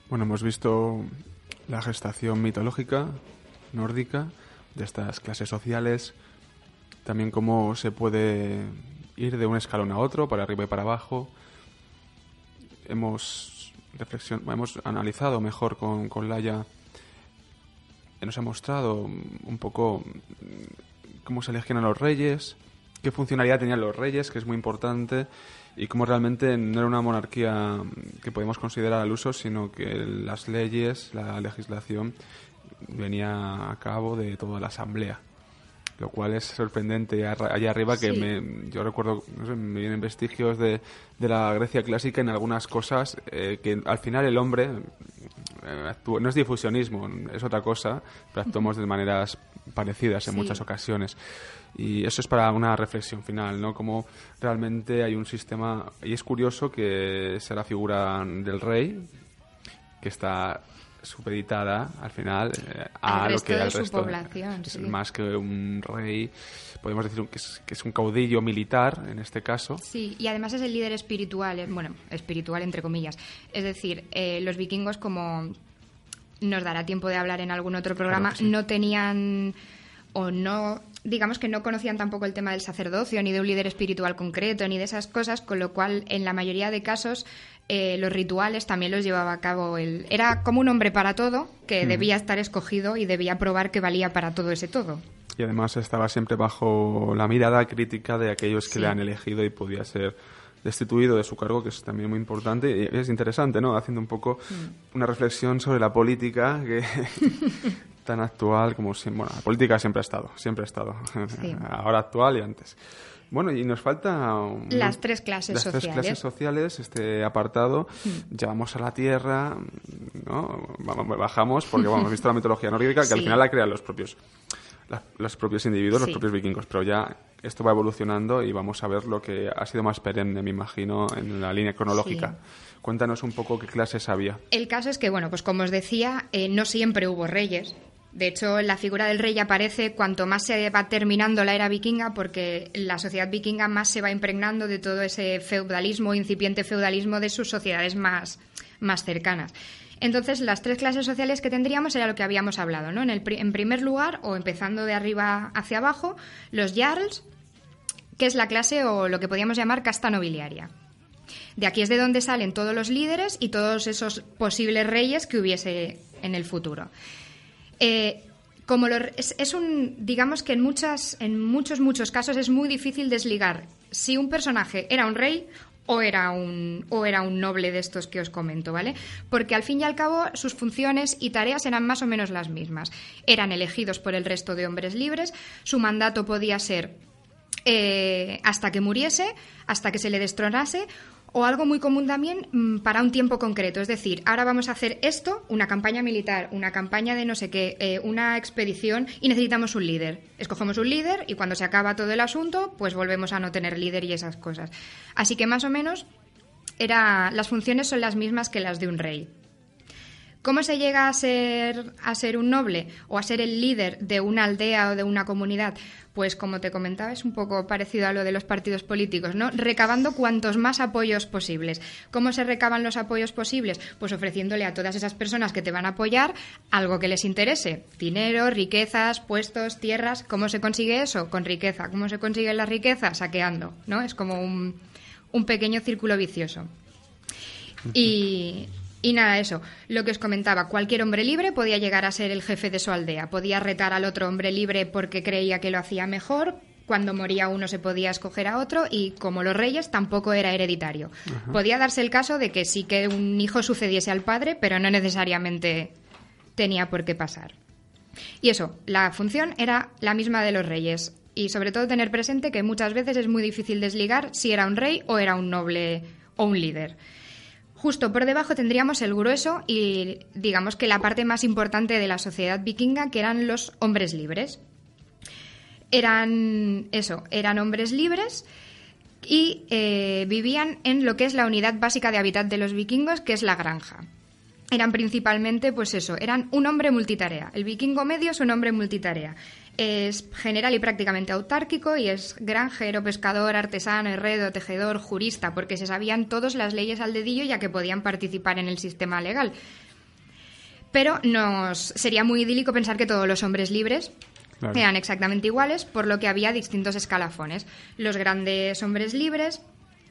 Bueno, hemos visto la gestación mitológica nórdica de estas clases sociales, también cómo se puede ir de un escalón a otro, para arriba y para abajo. Hemos, reflexión, hemos analizado mejor con, con Laia, nos ha mostrado un poco cómo se elegían a los reyes, qué funcionalidad tenían los reyes, que es muy importante, y cómo realmente no era una monarquía que podemos considerar al uso, sino que las leyes, la legislación venía a cabo de toda la asamblea. lo cual es sorprendente allá arriba que me, yo recuerdo, no sé, me vienen vestigios de, de la Grecia clásica en algunas cosas eh, que al final el hombre no es difusionismo, es otra cosa, pero actuamos de maneras parecidas en Sí. muchas ocasiones. Y eso es para una reflexión final, ¿no? Como realmente hay un sistema, y es curioso que sea la figura del rey, que está supeditada al final eh, a lo que su resto población, es sí. más que un rey podemos decir que es, que es un caudillo militar en este caso Sí, y además es el líder espiritual, eh, bueno, espiritual entre comillas. Es decir, eh, los vikingos, como nos dará tiempo de hablar en algún otro programa, Claro que sí. no tenían o no, digamos que no conocían tampoco el tema del sacerdocio, ni de un líder espiritual concreto, ni de esas cosas, con lo cual en la mayoría de casos eh, los rituales también los llevaba a cabo él. Era como un hombre para todo, que debía estar escogido y debía probar que valía para todo ese todo. y además estaba siempre bajo la mirada crítica de aquellos que Sí. le han elegido y podía ser destituido de su cargo, que es también muy importante y es interesante, ¿no? Haciendo un poco Mm. una reflexión sobre la política que (laughs) tan actual como siempre. Bueno, la política siempre ha estado, siempre ha estado. Sí. (laughs) Ahora actual y antes. Bueno, y nos falta un- Las tres clases las tres sociales. Mm. clases sociales, este apartado. Llevamos a la tierra, ¿no? Vamos- Bajamos porque bueno, hemos visto la mitología nórdica que al final la crean los propios la- los propios individuos, los propios vikingos, pero ya esto va evolucionando y vamos a ver lo que ha sido más perenne, me imagino, en la línea cronológica. Cuéntanos un poco qué clases había. El caso es que, bueno, pues como os decía, eh, no siempre hubo reyes. De hecho, la figura del rey aparece cuanto más se va terminando la era vikinga, porque la sociedad vikinga más se va impregnando de todo ese feudalismo, incipiente feudalismo de sus sociedades más, más cercanas. Entonces, las tres clases sociales que tendríamos era lo que habíamos hablado, ¿no? En, el, en primer lugar, o empezando de arriba hacia abajo, los jarls, que es la clase o lo que podríamos llamar casta nobiliaria. De aquí es de donde salen todos los líderes y todos esos posibles reyes que hubiese en el futuro. Eh, como es un, digamos que en muchas, en muchos, muchos casos es muy difícil desligar si un personaje era un rey o era un, o era un noble de estos que os comento, ¿vale? Porque al fin y al cabo sus funciones y tareas eran más o menos las mismas. Eran elegidos por el resto de hombres libres, su mandato podía ser eh, hasta que muriese, hasta que se le destronase, o algo muy común también mm, para un tiempo concreto. Es decir, ahora vamos a hacer esto, una campaña militar, una campaña de no sé qué, eh, una expedición y necesitamos un líder. Escogemos un líder y cuando se acaba todo el asunto, pues volvemos a no tener líder y esas cosas. Así que más o menos era, las funciones son las mismas que las de un rey. ¿Cómo se llega a ser, a ser un noble o a ser el líder de una aldea o de una comunidad? Pues como te comentaba, es un poco parecido a lo de los partidos políticos, ¿no? Recabando cuantos más apoyos posibles. ¿Cómo se recaban los apoyos posibles? Pues ofreciéndole a todas esas personas que te van a apoyar algo que les interese. Dinero, riquezas, puestos, tierras. ¿Cómo se consigue eso? Con riqueza. ¿Cómo se consigue la riqueza? Saqueando, ¿no? Es como un, un pequeño círculo vicioso. Y, y nada, eso. Lo que os comentaba, cualquier hombre libre podía llegar a ser el jefe de su aldea. Podía retar al otro hombre libre porque creía que lo hacía mejor. Cuando moría uno se podía escoger a otro y como los reyes tampoco era hereditario. Podía darse el caso de que sí que un hijo sucediese al padre, pero no necesariamente tenía por qué pasar. Y eso, la función era la misma de los reyes. Y sobre todo tener presente que muchas veces es muy difícil desligar si era un rey o era un noble o un líder. Justo por debajo tendríamos el grueso y digamos que la parte más importante de la sociedad vikinga, que eran los hombres libres. Eran eso, eran hombres libres y eh, vivían en lo que es la unidad básica de hábitat de los vikingos, que es la granja. Eran principalmente, pues eso, eran un hombre multitarea. El vikingo medio es un hombre multitarea. Es general y prácticamente autárquico y es granjero, pescador, artesano, herrero, tejedor, jurista, porque se sabían todas las leyes al dedillo ya que podían participar en el sistema legal. Pero nos sería muy idílico pensar que todos los hombres libres Claro. eran exactamente iguales, por lo que había distintos escalafones. Los grandes hombres libres,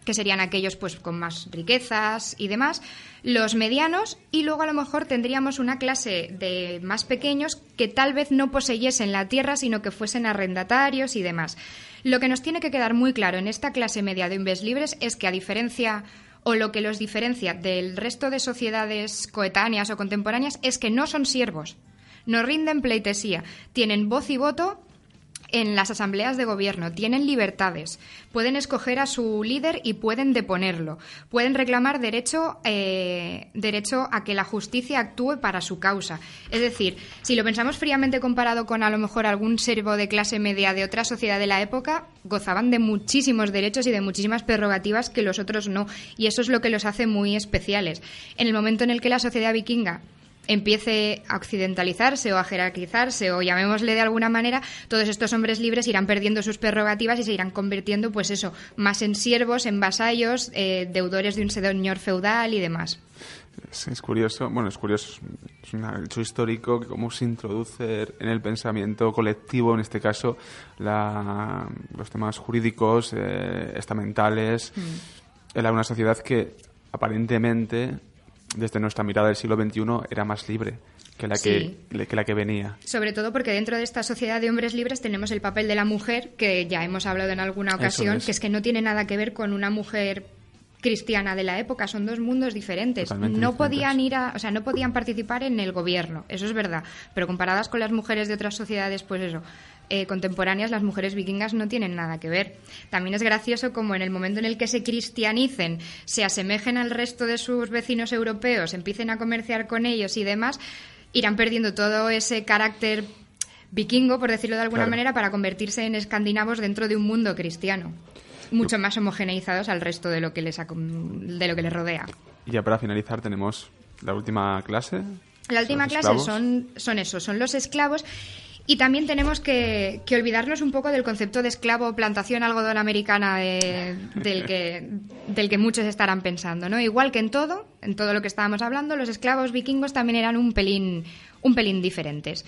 que serían aquellos pues con más riquezas y demás, los medianos y luego a lo mejor tendríamos una clase de más pequeños que tal vez no poseyesen la tierra, sino que fuesen arrendatarios y demás. Lo que nos tiene que quedar muy claro en esta clase media de hombres libres es que a diferencia o lo que los diferencia del resto de sociedades coetáneas o contemporáneas es que no son siervos, no rinden pleitesía, tienen voz y voto en las asambleas de gobierno, tienen libertades, pueden escoger a su líder y pueden deponerlo, pueden reclamar derecho, eh, derecho a que la justicia actúe para su causa. Es decir, si lo pensamos fríamente comparado con a lo mejor algún servo de clase media de otra sociedad de la época, gozaban de muchísimos derechos y de muchísimas prerrogativas que los otros no, y eso es lo que los hace muy especiales. En el momento en el que la sociedad vikinga empiece a occidentalizarse o a jerarquizarse o llamémosle de alguna manera, todos estos hombres libres irán perdiendo sus prerrogativas y se irán convirtiendo, pues eso, más en siervos, en vasallos, eh, deudores de un señor feudal y demás. Es, es curioso, bueno, es curioso, es un hecho histórico que cómo se introduce en el pensamiento colectivo, en este caso, la- los temas jurídicos, eh, estamentales, era una sociedad que aparentemente, desde nuestra mirada del siglo XXI, era más libre que la, Sí. que, que la que venía. Sobre todo porque dentro de esta sociedad de hombres libres tenemos el papel de la mujer, que ya hemos hablado en alguna ocasión, es. que es que no tiene nada que ver con una mujer cristiana de la época, son dos mundos diferentes. Totalmente no diferentes. podían ir a, o sea, no podían participar en el gobierno, eso es verdad, pero comparadas con las mujeres de otras sociedades, pues eso, eh, contemporáneas, las mujeres vikingas no tienen nada que ver. También es gracioso como en el momento en el que se cristianicen, se asemejen al resto de sus vecinos europeos, empiecen a comerciar con ellos y demás, irán perdiendo todo ese carácter vikingo, por decirlo de alguna Claro. manera, para convertirse en escandinavos dentro de un mundo cristiano, mucho más homogeneizados al resto de lo que les, de lo que les rodea. Y ya para finalizar tenemos la última clase. La última clase esclavos. son, son eso, son los esclavos. Y también tenemos que, olvidarnos un poco del concepto de esclavo, plantación algodón americana que, del que muchos estarán pensando. ¿no? Igual que en todo, en todo lo que estábamos hablando, los esclavos vikingos también eran un pelín, un pelín diferentes.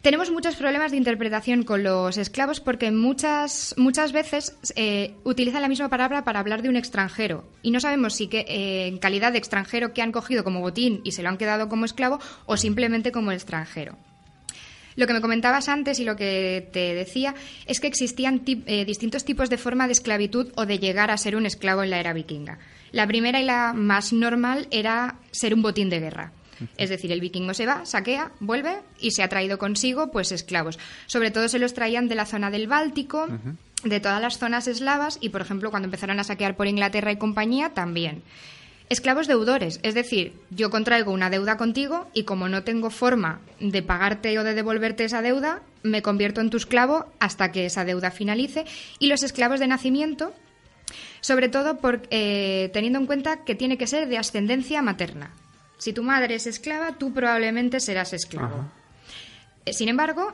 Tenemos muchos problemas de interpretación con los esclavos porque muchas, muchas veces eh, utilizan la misma palabra para hablar de un extranjero y no sabemos si que, eh, en calidad de extranjero que han cogido como botín y se lo han quedado como esclavo o simplemente como extranjero. Lo que me comentabas antes y lo que te decía es que existían tip- eh, distintos tipos de forma de esclavitud o de llegar a ser un esclavo en la era vikinga. La primera y la más normal era ser un botín de guerra. Es decir, el vikingo se va, saquea, vuelve y se ha traído consigo pues esclavos. Sobre todo se los traían de la zona del Báltico, de todas las zonas eslavas y, por ejemplo, cuando empezaron a saquear por Inglaterra y compañía, también. Esclavos deudores, es decir, yo contraigo una deuda contigo y como no tengo forma de pagarte o de devolverte esa deuda, me convierto en tu esclavo hasta que esa deuda finalice. Y los esclavos de nacimiento, sobre todo por, eh, teniendo en cuenta que tiene que ser de ascendencia materna. Si tu madre es esclava, tú probablemente serás esclavo. Eh, Sin embargo,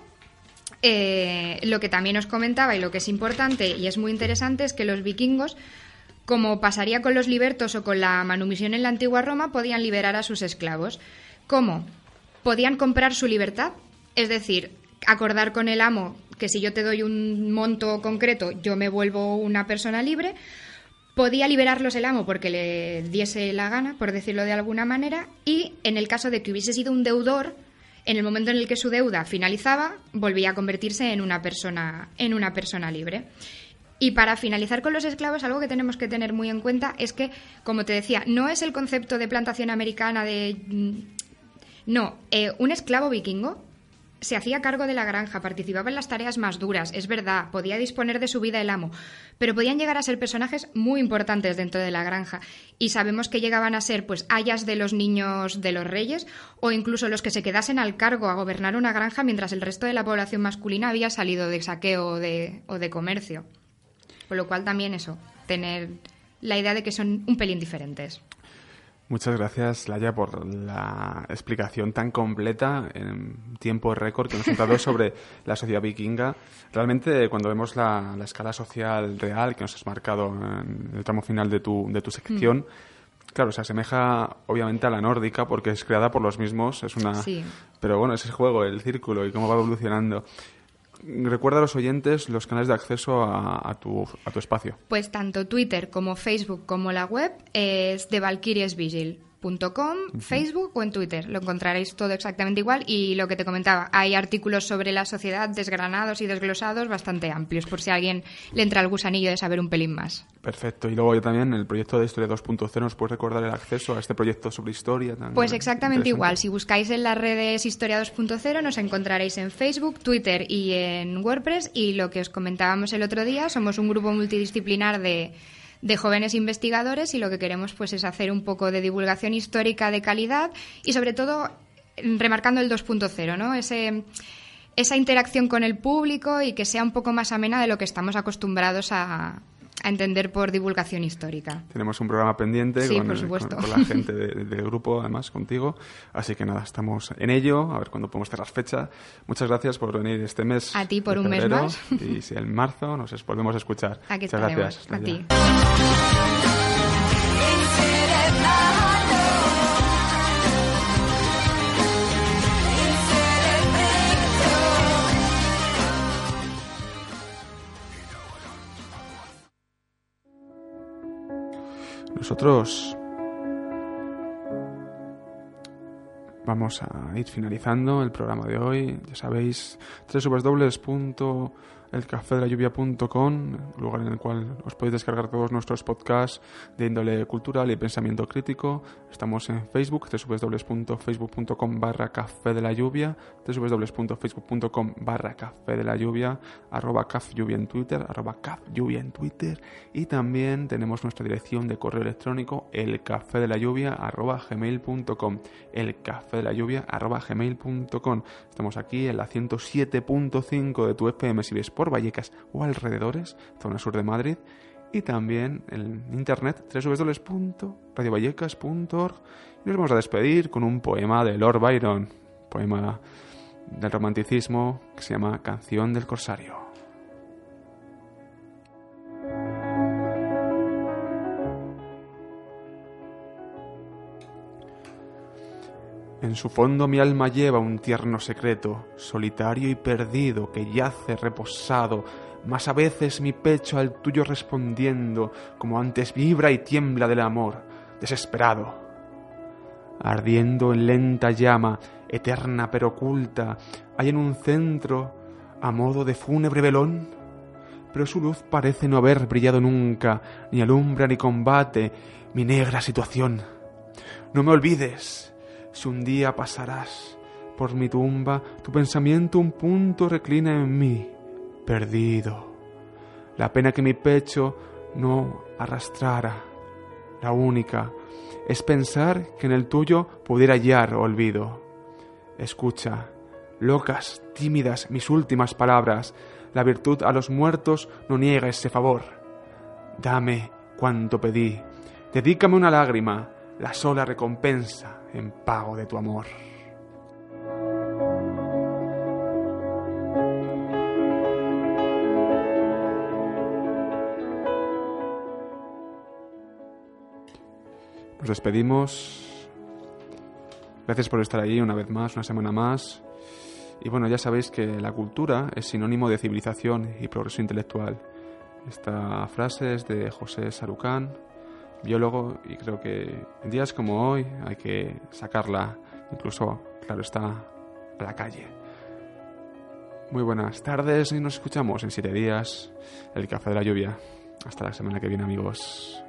eh, lo que también os comentaba y lo que es importante y es muy interesante es que los vikingos, como pasaría con los libertos o con la manumisión en la antigua Roma, podían liberar a sus esclavos. ¿Cómo? Podían comprar su libertad, es decir, acordar con el amo que si yo te doy un monto concreto, yo me vuelvo una persona libre. Podía liberarlos el amo porque le diese la gana, por decirlo de alguna manera, y en el caso de que hubiese sido un deudor, en el momento en el que su deuda finalizaba, volvía a convertirse en una persona, en una persona libre. Y para finalizar con los esclavos, algo que tenemos que tener muy en cuenta es que, como te decía, no es el concepto de plantación americana de... mm, No, eh, un esclavo vikingo se hacía cargo de la granja, participaba en las tareas más duras, es verdad, podía disponer de su vida el amo, pero podían llegar a ser personajes muy importantes dentro de la granja. Y sabemos que llegaban a ser pues ayas de los niños de los reyes o incluso los que se quedasen al cargo a gobernar una granja mientras el resto de la población masculina había salido de saqueo o de comercio. Con lo cual también eso, tener la idea de que son un pelín diferentes. Muchas gracias, Laia, por la explicación tan completa en tiempo récord que nos has dado sobre (laughs) la sociedad vikinga. Realmente, cuando vemos la, la escala social real que nos has marcado en el tramo final de tu, de tu sección, claro, se asemeja obviamente a la nórdica porque es creada por los mismos. Es una, Sí. Pero bueno, es el juego, el círculo y cómo va evolucionando. Recuerda a los oyentes los canales de acceso a, tu, a tu espacio. Pues tanto Twitter como Facebook como la web es de Valkyries Vigil. Facebook o en Twitter. Lo encontraréis todo exactamente igual y lo que te comentaba, hay artículos sobre la sociedad desgranados y desglosados bastante amplios por si a alguien le entra el gusanillo de saber un pelín más. Perfecto. Y luego yo también, el proyecto de Historia 2.0, ¿nos puedes recordar el acceso a este proyecto sobre historia? tan Pues exactamente igual. Si buscáis en las redes Historia 2.0 nos encontraréis en Facebook, Twitter y en WordPress. Y lo que os comentábamos el otro día, somos un grupo multidisciplinar de, de jóvenes investigadores y lo que queremos pues es hacer un poco de divulgación histórica de calidad y sobre todo remarcando el 2.0, ¿no? Ese, esa interacción con el público y que sea un poco más amena de lo que estamos acostumbrados a, a entender por divulgación histórica. Tenemos un programa pendiente Sí, con, por el- con- con la (laughs) gente de- del grupo, además contigo. Así que nada, estamos en ello, a ver cuándo podemos cerrar fecha. Muchas gracias por venir este mes. A ti por de un mes más. Y si en marzo nos volvemos a escuchar. Aquí Muchas estaremos. gracias. A Hasta ti. Nosotros vamos a ir finalizando el programa de hoy. Ya sabéis, www.elcafedelayuvia.com, lugar en el cual os podéis descargar todos nuestros podcasts de índole cultural y pensamiento crítico. Estamos en Facebook, www.facebook.com barra café de la lluvia, www.facebook.com barra café de la lluvia, arroba caflluvia en Twitter, arroba caflluvia en Twitter y también tenemos nuestra dirección de correo electrónico elcafedelayuvia arroba gmail.com elcafedelayuvia arroba gmail.com Estamos aquí en la 107.5 de tu FM si ves Vallecas o alrededores, zona sur de Madrid y también en internet www.radiovallecas.org y nos vamos a despedir con un poema de Lord Byron, poema del romanticismo que se llama Canción del Corsario. En su fondo mi alma lleva un tierno secreto, solitario y perdido, que yace reposado, mas a veces mi pecho al tuyo respondiendo, como antes vibra y tiembla del amor, desesperado. Ardiendo en lenta llama, eterna pero oculta, hay en un centro, a modo de fúnebre velón, pero su luz parece no haber brillado nunca, ni alumbra ni combate mi negra situación. No me olvides, si un día pasarás por mi tumba, tu pensamiento un punto reclina en mí, perdido. La pena que mi pecho no arrastrara, la única, es pensar que en el tuyo pudiera hallar olvido. Escucha, locas, tímidas mis últimas palabras, la virtud a los muertos no niega ese favor. Dame cuanto pedí, dedícame una lágrima, la sola recompensa en pago de tu amor. Nos despedimos. Gracias por estar ahí una vez más, una semana más. Y bueno, ya sabéis que la cultura es sinónimo de civilización y progreso intelectual. Esta frase es de José Sarucán, biólogo, y creo que en días como hoy hay que sacarla, incluso, claro está, a la calle. Muy buenas tardes y nos escuchamos en siete días, el Café de la Lluvia. Hasta la semana que viene, amigos.